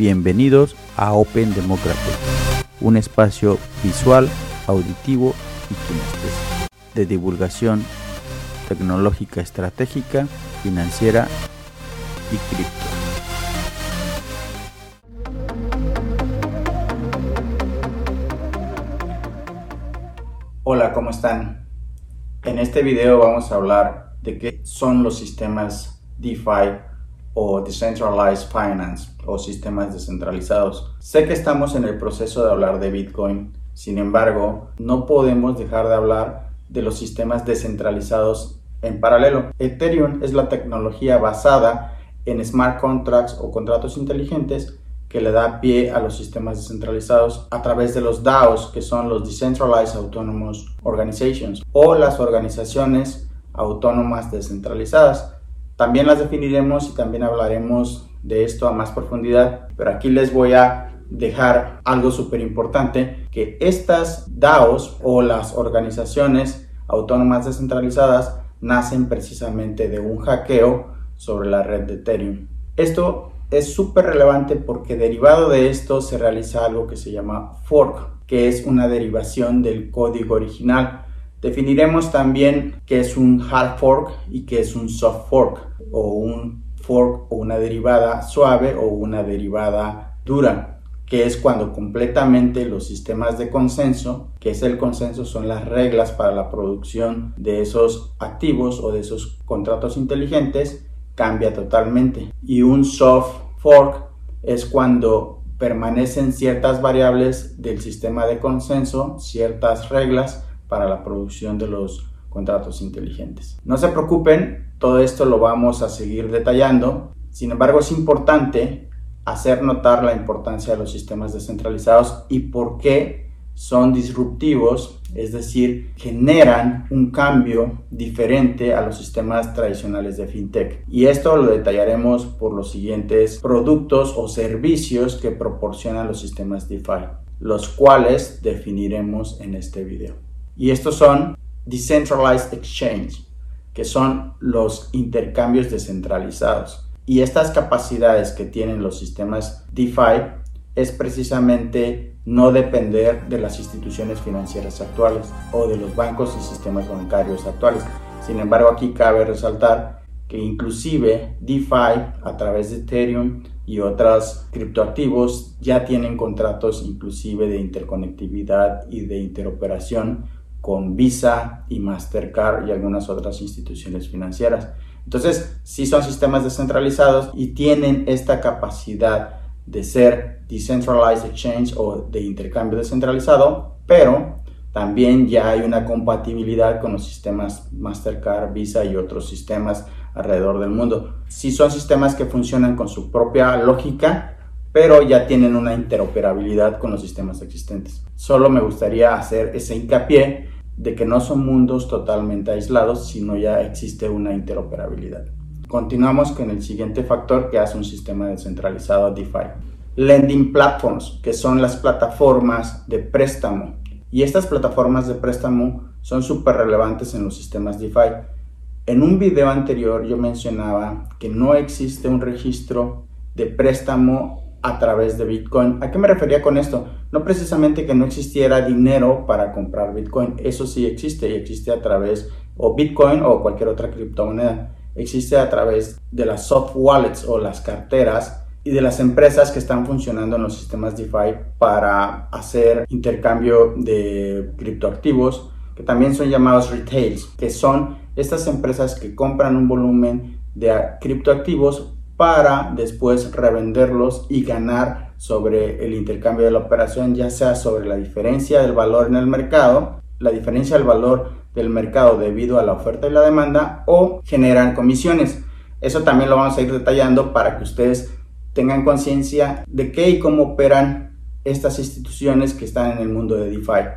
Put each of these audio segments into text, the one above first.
Bienvenidos a Open Democracy, un espacio visual, auditivo y de divulgación tecnológica estratégica, financiera y cripto. Hola, ¿cómo están? En este video vamos a hablar de qué son los sistemas DeFi o Decentralized Finance o sistemas descentralizados. Sé que estamos en el proceso de hablar de Bitcoin, sin embargo, no podemos dejar de hablar de los sistemas descentralizados en paralelo. Ethereum es la tecnología basada en smart contracts o contratos inteligentes que le da pie a los sistemas descentralizados a través de los DAOs, que son los Decentralized Autonomous Organizations, o las organizaciones autónomas descentralizadas. También las definiremos y también hablaremos de esto a más profundidad, pero aquí les voy a dejar algo súper importante, que estas DAOs o las organizaciones autónomas descentralizadas nacen precisamente de un hackeo sobre la red de Ethereum. Esto es súper relevante porque derivado de esto se realiza algo que se llama fork, que es una derivación del código original. Definiremos también qué es un hard fork y qué es un soft fork o un fork o una derivada suave o una derivada dura, que es cuando completamente los sistemas de consenso, que es el consenso, son las reglas para la producción de esos activos o de esos contratos inteligentes, cambia totalmente. Y un soft fork es cuando permanecen ciertas variables del sistema de consenso, ciertas reglas para la producción de los contratos inteligentes. No se preocupen, todo esto lo vamos a seguir detallando. Sin embargo, es importante hacer notar la importancia de los sistemas descentralizados y por qué son disruptivos, es decir, generan un cambio diferente a los sistemas tradicionales de fintech. Y esto lo detallaremos por los siguientes productos o servicios que proporcionan los sistemas DeFi, los cuales definiremos en este video. Y estos son Decentralized Exchange, que son los intercambios descentralizados. Y estas capacidades que tienen los sistemas DeFi es precisamente no depender de las instituciones financieras actuales o de los bancos y sistemas bancarios actuales. Sin embargo, aquí cabe resaltar que inclusive DeFi a través de Ethereum y otros criptoactivos ya tienen contratos inclusive de interconectividad y de interoperación con Visa y Mastercard y algunas otras instituciones financieras. Entonces, sí son sistemas descentralizados y tienen esta capacidad de ser decentralized exchange o de intercambio descentralizado, pero también ya hay una compatibilidad con los sistemas Mastercard, Visa y otros sistemas alrededor del mundo. Sí son sistemas que funcionan con su propia lógica, pero ya tienen una interoperabilidad con los sistemas existentes. Solo me gustaría hacer ese hincapié de que no son mundos totalmente aislados, sino ya existe una interoperabilidad. Continuamos con el siguiente factor que hace un sistema descentralizado DeFi. Lending platforms, que son las plataformas de préstamo. Y estas plataformas de préstamo son súper relevantes en los sistemas DeFi. En un video anterior yo mencionaba que no existe un registro de préstamo a través de Bitcoin. ¿A qué me refería con esto? No precisamente que no existiera dinero para comprar Bitcoin, eso sí existe y existe a través o Bitcoin o cualquier otra criptomoneda. Existe a través de las soft wallets o las carteras y de las empresas que están funcionando en los sistemas DeFi para hacer intercambio de criptoactivos, que también son llamados retails, que son estas empresas que compran un volumen de criptoactivos para después revenderlos y ganar sobre el intercambio de la operación, ya sea sobre la diferencia del valor en el mercado, la diferencia del valor del mercado debido a la oferta y la demanda o generan comisiones. Eso también lo vamos a ir detallando para que ustedes tengan conciencia de qué y cómo operan estas instituciones que están en el mundo de DeFi.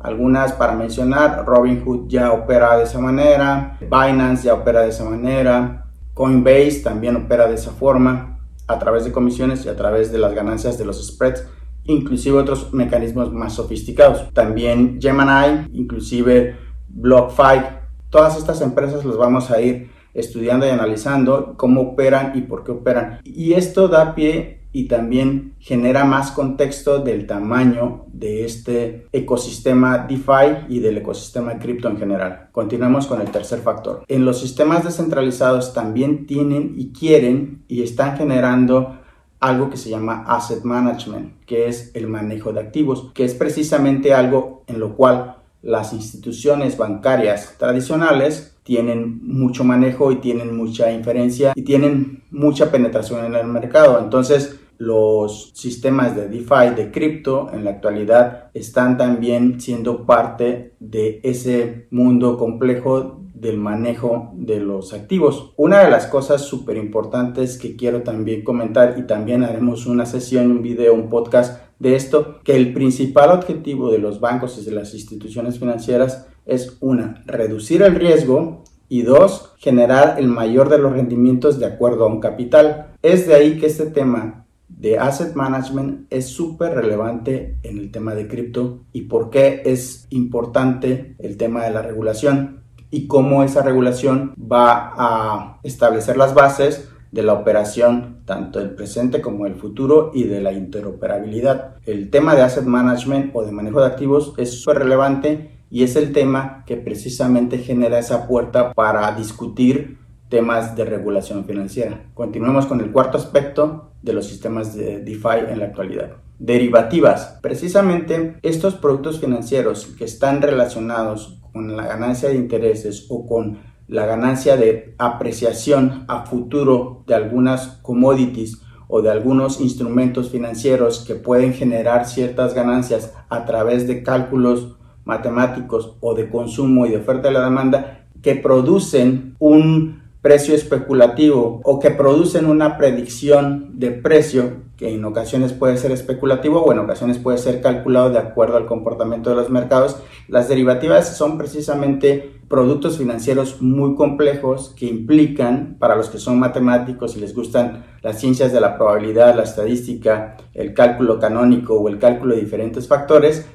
Algunas para mencionar, Robinhood ya opera de esa manera, Binance ya opera de esa manera, Coinbase también opera de esa forma, a través de comisiones y a través de las ganancias de los spreads, inclusive otros mecanismos más sofisticados. También Gemini, inclusive BlockFi, todas estas empresas las vamos a ir estudiando y analizando cómo operan y por qué operan. Y esto da pie y también genera más contexto del tamaño de este ecosistema DeFi y del ecosistema cripto en general. Continuemos con el tercer factor. En los sistemas descentralizados también tienen y quieren y están generando algo que se llama asset management, que es el manejo de activos, que es precisamente algo en lo cual las instituciones bancarias tradicionales tienen mucho manejo y tienen mucha inferencia y tienen mucha penetración en el mercado. Entonces, los sistemas de DeFi, de cripto, en la actualidad están también siendo parte de ese mundo complejo del manejo de los activos. Una de las cosas súper importantes que quiero también comentar y también haremos una sesión, un video, un podcast de esto, que el principal objetivo de los bancos y de las instituciones financieras es una, reducir el riesgo y dos, generar el mayor de los rendimientos de acuerdo a un capital. Es de ahí que este tema de asset management es súper relevante en el tema de cripto y por qué es importante el tema de la regulación y cómo esa regulación va a establecer las bases de la operación tanto del presente como del futuro y de la interoperabilidad. El tema de asset management o de manejo de activos es súper relevante y es el tema que precisamente genera esa puerta para discutir temas de regulación financiera. Continuemos con el cuarto aspecto de los sistemas de DeFi en la actualidad. Derivativas. Precisamente estos productos financieros que están relacionados con la ganancia de intereses o con la ganancia de apreciación a futuro de algunas commodities o de algunos instrumentos financieros que pueden generar ciertas ganancias a través de cálculos matemáticos o de consumo y de oferta y la demanda que producen un precio especulativo o que producen una predicción de precio que en ocasiones puede ser especulativo o en ocasiones puede ser calculado de acuerdo al comportamiento de los mercados. Las derivativas son precisamente productos financieros muy complejos que implican, para los que son matemáticos y les gustan las ciencias de la probabilidad, la estadística, el cálculo canónico o el cálculo de diferentes factores,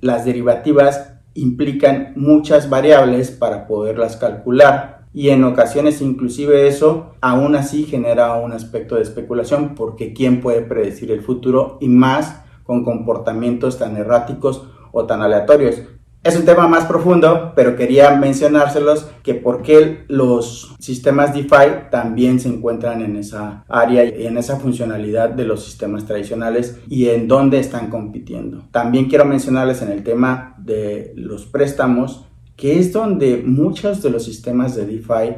las derivativas implican muchas variables para poderlas calcular y en ocasiones inclusive eso aún así genera un aspecto de especulación porque quién puede predecir el futuro y más con comportamientos tan erráticos o tan aleatorios. Es un tema más profundo, pero quería mencionárselos que por qué los sistemas DeFi también se encuentran en esa área y en esa funcionalidad de los sistemas tradicionales y en dónde están compitiendo. También quiero mencionarles en el tema de los préstamos que es donde muchos de los sistemas de DeFi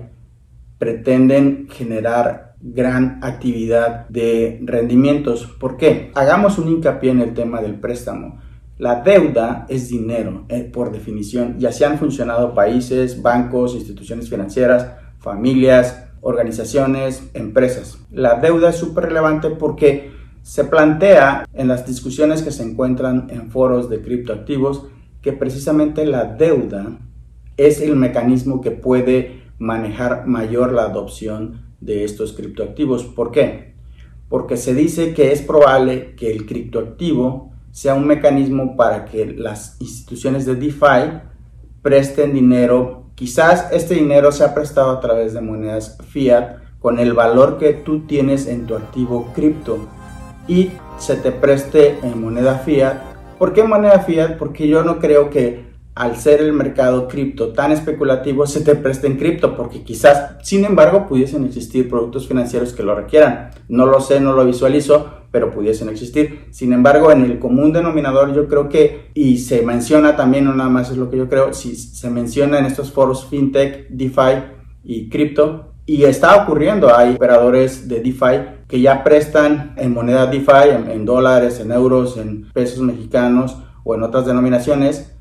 pretenden generar gran actividad de rendimientos. ¿Por qué? Hagamos un hincapié en el tema del préstamo. La deuda es dinero, eh, por definición, y así han funcionado países, bancos, instituciones financieras, familias, organizaciones, empresas. La deuda es súper relevante porque se plantea en las discusiones que se encuentran en foros de criptoactivos que precisamente la deuda es el mecanismo que puede manejar mayor la adopción de estos criptoactivos. ¿Por qué? Porque se dice que es probable que el criptoactivo sea un mecanismo para que las instituciones de DeFi presten dinero. Quizás este dinero sea prestado a través de monedas fiat con el valor que tú tienes en tu activo cripto y se te preste en moneda fiat. ¿Por qué moneda fiat? Porque yo no creo que al ser el mercado cripto tan especulativo, se te presta en cripto, porque quizás, sin embargo, pudiesen existir productos financieros que lo requieran. No lo sé, no lo visualizo, pero pudiesen existir. Sin embargo, en el común denominador yo creo que, y se menciona también, no nada más es lo que yo creo, si se menciona en estos foros fintech, DeFi y cripto, y está ocurriendo, hay operadores de DeFi que ya prestan en moneda DeFi, en dólares, en euros, en pesos mexicanos o en otras denominaciones,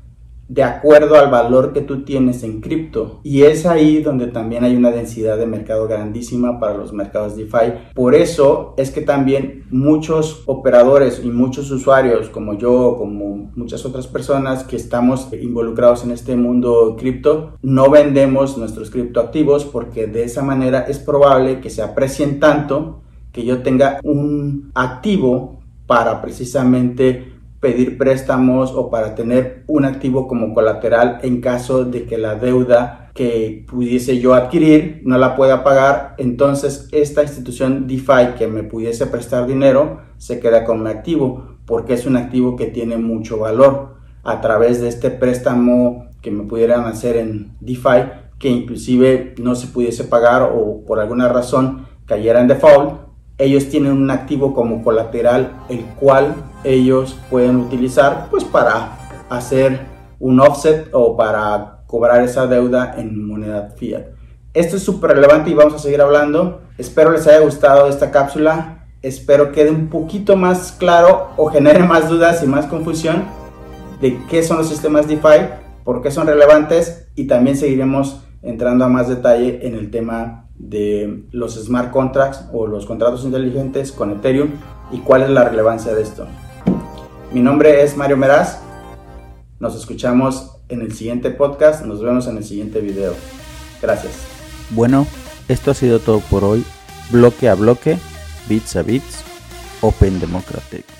de acuerdo al valor que tú tienes en cripto. Y es ahí donde también hay una densidad de mercado grandísima para los mercados DeFi. Por eso es que también muchos operadores y muchos usuarios como yo, como muchas otras personas que estamos involucrados en este mundo cripto, no vendemos nuestros criptoactivos porque de esa manera es probable que se aprecien tanto que yo tenga un activo para precisamente pedir préstamos o para tener un activo como colateral en caso de que la deuda que pudiese yo adquirir, no la pueda pagar, entonces esta institución DeFi que me pudiese prestar dinero se queda con mi activo, porque es un activo que tiene mucho valor. A través de este préstamo que me pudieran hacer en DeFi, que inclusive no se pudiese pagar o por alguna razón cayera en default, ellos tienen un activo como colateral el cual ellos pueden utilizar pues para hacer un offset o para cobrar esa deuda en moneda fiat. Esto es súper relevante y vamos a seguir hablando. Espero les haya gustado esta cápsula. Espero quede un poquito más claro o genere más dudas y más confusión de qué son los sistemas DeFi, por qué son relevantes y también seguiremos entrando a más detalle en el tema de los smart contracts o los contratos inteligentes con Ethereum y cuál es la relevancia de esto. Mi nombre es Mario Meraz. Nos escuchamos en el siguiente podcast. Nos vemos en el siguiente video. Gracias. Bueno, esto ha sido todo por hoy. Bloque a bloque, bits a bits, Open Democratic.